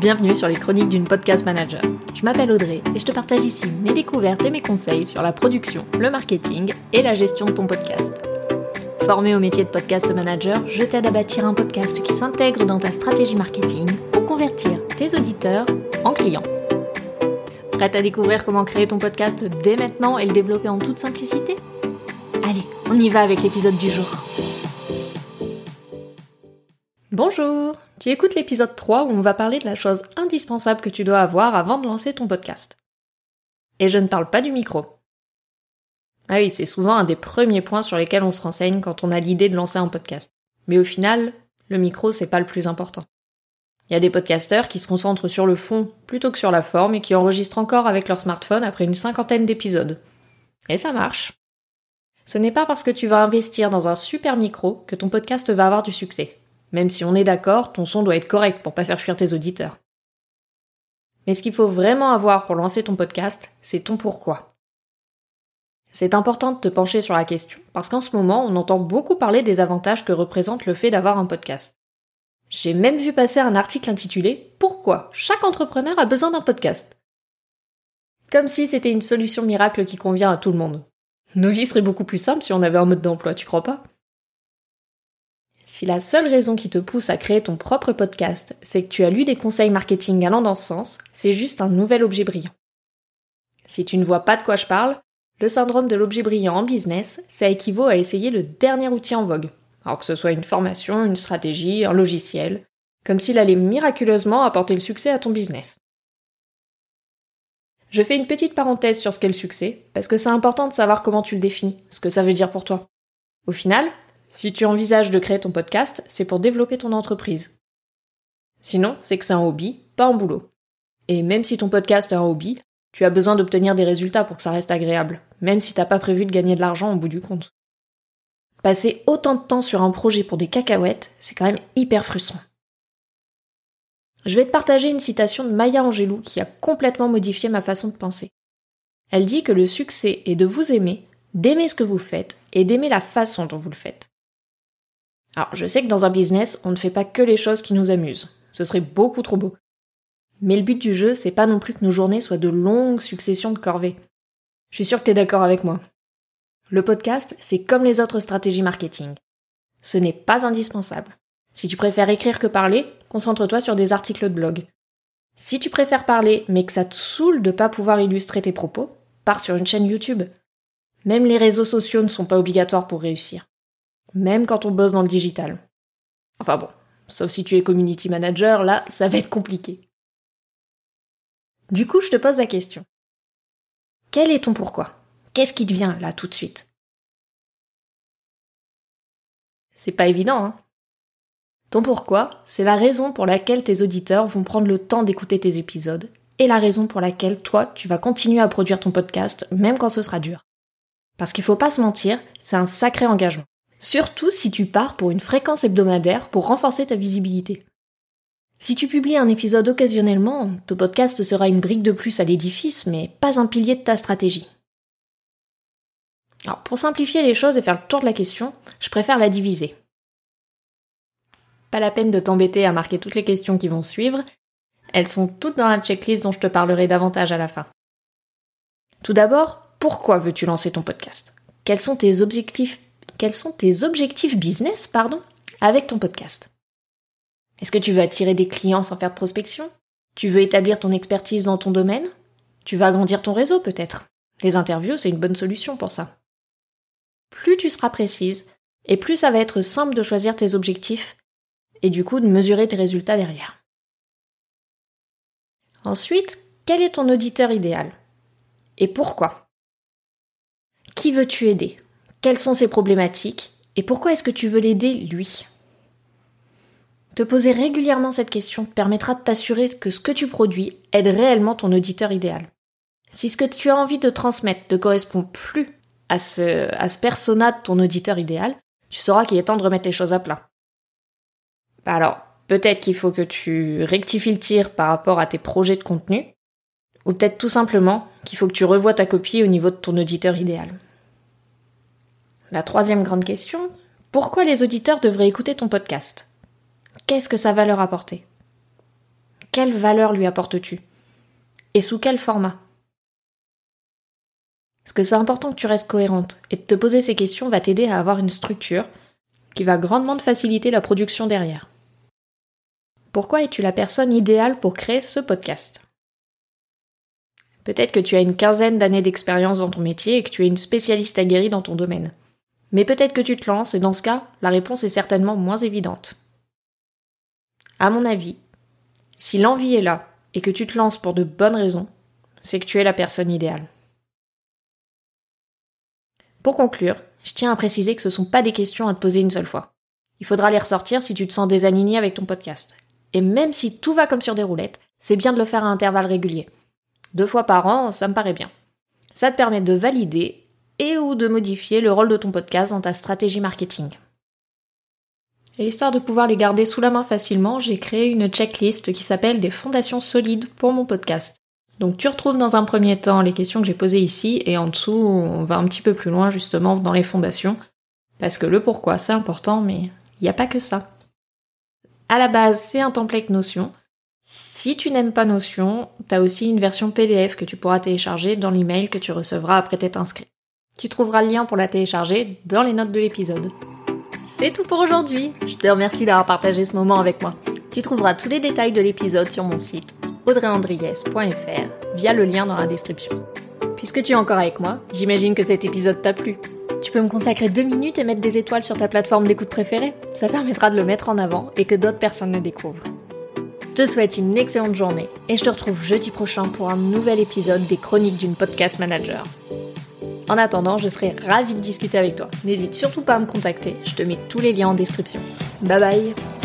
Bienvenue sur les chroniques d'une podcast manager. Je m'appelle Audrey et je te partage ici mes découvertes et mes conseils sur la production, le marketing et la gestion de ton podcast. Formé au métier de podcast manager, je t'aide à bâtir un podcast qui s'intègre dans ta stratégie marketing pour convertir tes auditeurs en clients. Prête à découvrir comment créer ton podcast dès maintenant et le développer en toute simplicité? Allez, on y va avec l'épisode du jour. Bonjour Tu écoutes l'épisode 3 où on va parler de la chose indispensable que tu dois avoir avant de lancer ton podcast. Et je ne parle pas du micro. Ah oui, c'est souvent un des premiers points sur lesquels on se renseigne quand on a l'idée de lancer un podcast. Mais au final, le micro, c'est pas le plus important. Il y a des podcasteurs qui se concentrent sur le fond plutôt que sur la forme et qui enregistrent encore avec leur smartphone après une cinquantaine d'épisodes. Et ça marche. Ce n'est pas parce que tu vas investir dans un super micro que ton podcast va avoir du succès. Même si on est d'accord, ton son doit être correct pour pas faire fuir tes auditeurs. Mais ce qu'il faut vraiment avoir pour lancer ton podcast, c'est ton pourquoi. C'est important de te pencher sur la question, parce qu'en ce moment, on entend beaucoup parler des avantages que représente le fait d'avoir un podcast. J'ai même vu passer un article intitulé Pourquoi chaque entrepreneur a besoin d'un podcast? Comme si c'était une solution miracle qui convient à tout le monde. Nos vies seraient beaucoup plus simples si on avait un mode d'emploi, tu crois pas? Si la seule raison qui te pousse à créer ton propre podcast, c'est que tu as lu des conseils marketing allant dans ce sens, c'est juste un nouvel objet brillant. Si tu ne vois pas de quoi je parle, le syndrome de l'objet brillant en business, ça équivaut à essayer le dernier outil en vogue. Alors que ce soit une formation, une stratégie, un logiciel, comme s'il allait miraculeusement apporter le succès à ton business. Je fais une petite parenthèse sur ce qu'est le succès, parce que c'est important de savoir comment tu le définis, ce que ça veut dire pour toi. Au final, si tu envisages de créer ton podcast, c'est pour développer ton entreprise. Sinon, c'est que c'est un hobby, pas un boulot. Et même si ton podcast est un hobby, tu as besoin d'obtenir des résultats pour que ça reste agréable, même si t'as pas prévu de gagner de l'argent au bout du compte. Passer autant de temps sur un projet pour des cacahuètes, c'est quand même hyper frustrant. Je vais te partager une citation de Maya Angelou qui a complètement modifié ma façon de penser. Elle dit que le succès est de vous aimer, d'aimer ce que vous faites et d'aimer la façon dont vous le faites. Alors, je sais que dans un business, on ne fait pas que les choses qui nous amusent. Ce serait beaucoup trop beau. Mais le but du jeu, c'est pas non plus que nos journées soient de longues successions de corvées. Je suis sûre que t'es d'accord avec moi. Le podcast, c'est comme les autres stratégies marketing. Ce n'est pas indispensable. Si tu préfères écrire que parler, concentre-toi sur des articles de blog. Si tu préfères parler, mais que ça te saoule de pas pouvoir illustrer tes propos, pars sur une chaîne YouTube. Même les réseaux sociaux ne sont pas obligatoires pour réussir même quand on bosse dans le digital. Enfin bon, sauf si tu es community manager, là, ça va être compliqué. Du coup, je te pose la question. Quel est ton pourquoi? Qu'est-ce qui te vient là tout de suite? C'est pas évident, hein Ton pourquoi, c'est la raison pour laquelle tes auditeurs vont prendre le temps d'écouter tes épisodes et la raison pour laquelle toi, tu vas continuer à produire ton podcast même quand ce sera dur. Parce qu'il faut pas se mentir, c'est un sacré engagement. Surtout si tu pars pour une fréquence hebdomadaire pour renforcer ta visibilité. Si tu publies un épisode occasionnellement, ton podcast sera une brique de plus à l'édifice, mais pas un pilier de ta stratégie. Pour simplifier les choses et faire le tour de la question, je préfère la diviser. Pas la peine de t'embêter à marquer toutes les questions qui vont suivre, elles sont toutes dans la checklist dont je te parlerai davantage à la fin. Tout d'abord, pourquoi veux-tu lancer ton podcast? Quels sont tes objectifs quels sont tes objectifs business pardon, avec ton podcast? Est-ce que tu veux attirer des clients sans faire de prospection? Tu veux établir ton expertise dans ton domaine? Tu veux agrandir ton réseau peut-être? Les interviews, c'est une bonne solution pour ça. Plus tu seras précise, et plus ça va être simple de choisir tes objectifs et du coup de mesurer tes résultats derrière. Ensuite, quel est ton auditeur idéal? Et pourquoi? Qui veux-tu aider? Quelles sont ses problématiques et pourquoi est-ce que tu veux l'aider lui? Te poser régulièrement cette question te permettra de t'assurer que ce que tu produis aide réellement ton auditeur idéal. Si ce que tu as envie de transmettre ne correspond plus à ce, à ce persona de ton auditeur idéal, tu sauras qu'il est temps de remettre les choses à plat. Bah alors, peut-être qu'il faut que tu rectifies le tir par rapport à tes projets de contenu, ou peut-être tout simplement qu'il faut que tu revoies ta copie au niveau de ton auditeur idéal. La troisième grande question, pourquoi les auditeurs devraient écouter ton podcast? Qu'est-ce que ça va leur apporter quelle valeur lui apportes-tu? Et sous quel format? Parce que c'est important que tu restes cohérente, et de te poser ces questions va t'aider à avoir une structure qui va grandement te faciliter la production derrière. Pourquoi es-tu la personne idéale pour créer ce podcast? Peut-être que tu as une quinzaine d'années d'expérience dans ton métier et que tu es une spécialiste aguerrie dans ton domaine. Mais peut-être que tu te lances et dans ce cas, la réponse est certainement moins évidente. À mon avis, si l'envie est là et que tu te lances pour de bonnes raisons, c'est que tu es la personne idéale. Pour conclure, je tiens à préciser que ce ne sont pas des questions à te poser une seule fois. Il faudra les ressortir si tu te sens désaligné avec ton podcast. Et même si tout va comme sur des roulettes, c'est bien de le faire à intervalles réguliers. Deux fois par an, ça me paraît bien. Ça te permet de valider et ou de modifier le rôle de ton podcast dans ta stratégie marketing. Et histoire de pouvoir les garder sous la main facilement, j'ai créé une checklist qui s'appelle des fondations solides pour mon podcast. Donc tu retrouves dans un premier temps les questions que j'ai posées ici et en dessous on va un petit peu plus loin justement dans les fondations parce que le pourquoi c'est important mais il n'y a pas que ça. À la base c'est un template Notion si tu n'aimes pas Notion, tu as aussi une version PDF que tu pourras télécharger dans l'email que tu recevras après t'être inscrit. Tu trouveras le lien pour la télécharger dans les notes de l'épisode. C'est tout pour aujourd'hui. Je te remercie d'avoir partagé ce moment avec moi. Tu trouveras tous les détails de l'épisode sur mon site audreyandriès.fr via le lien dans la description. Puisque tu es encore avec moi, j'imagine que cet épisode t'a plu. Tu peux me consacrer deux minutes et mettre des étoiles sur ta plateforme d'écoute préférée. Ça permettra de le mettre en avant et que d'autres personnes le découvrent. Je te souhaite une excellente journée et je te retrouve jeudi prochain pour un nouvel épisode des Chroniques d'une podcast manager. En attendant, je serai ravie de discuter avec toi. N'hésite surtout pas à me contacter, je te mets tous les liens en description. Bye bye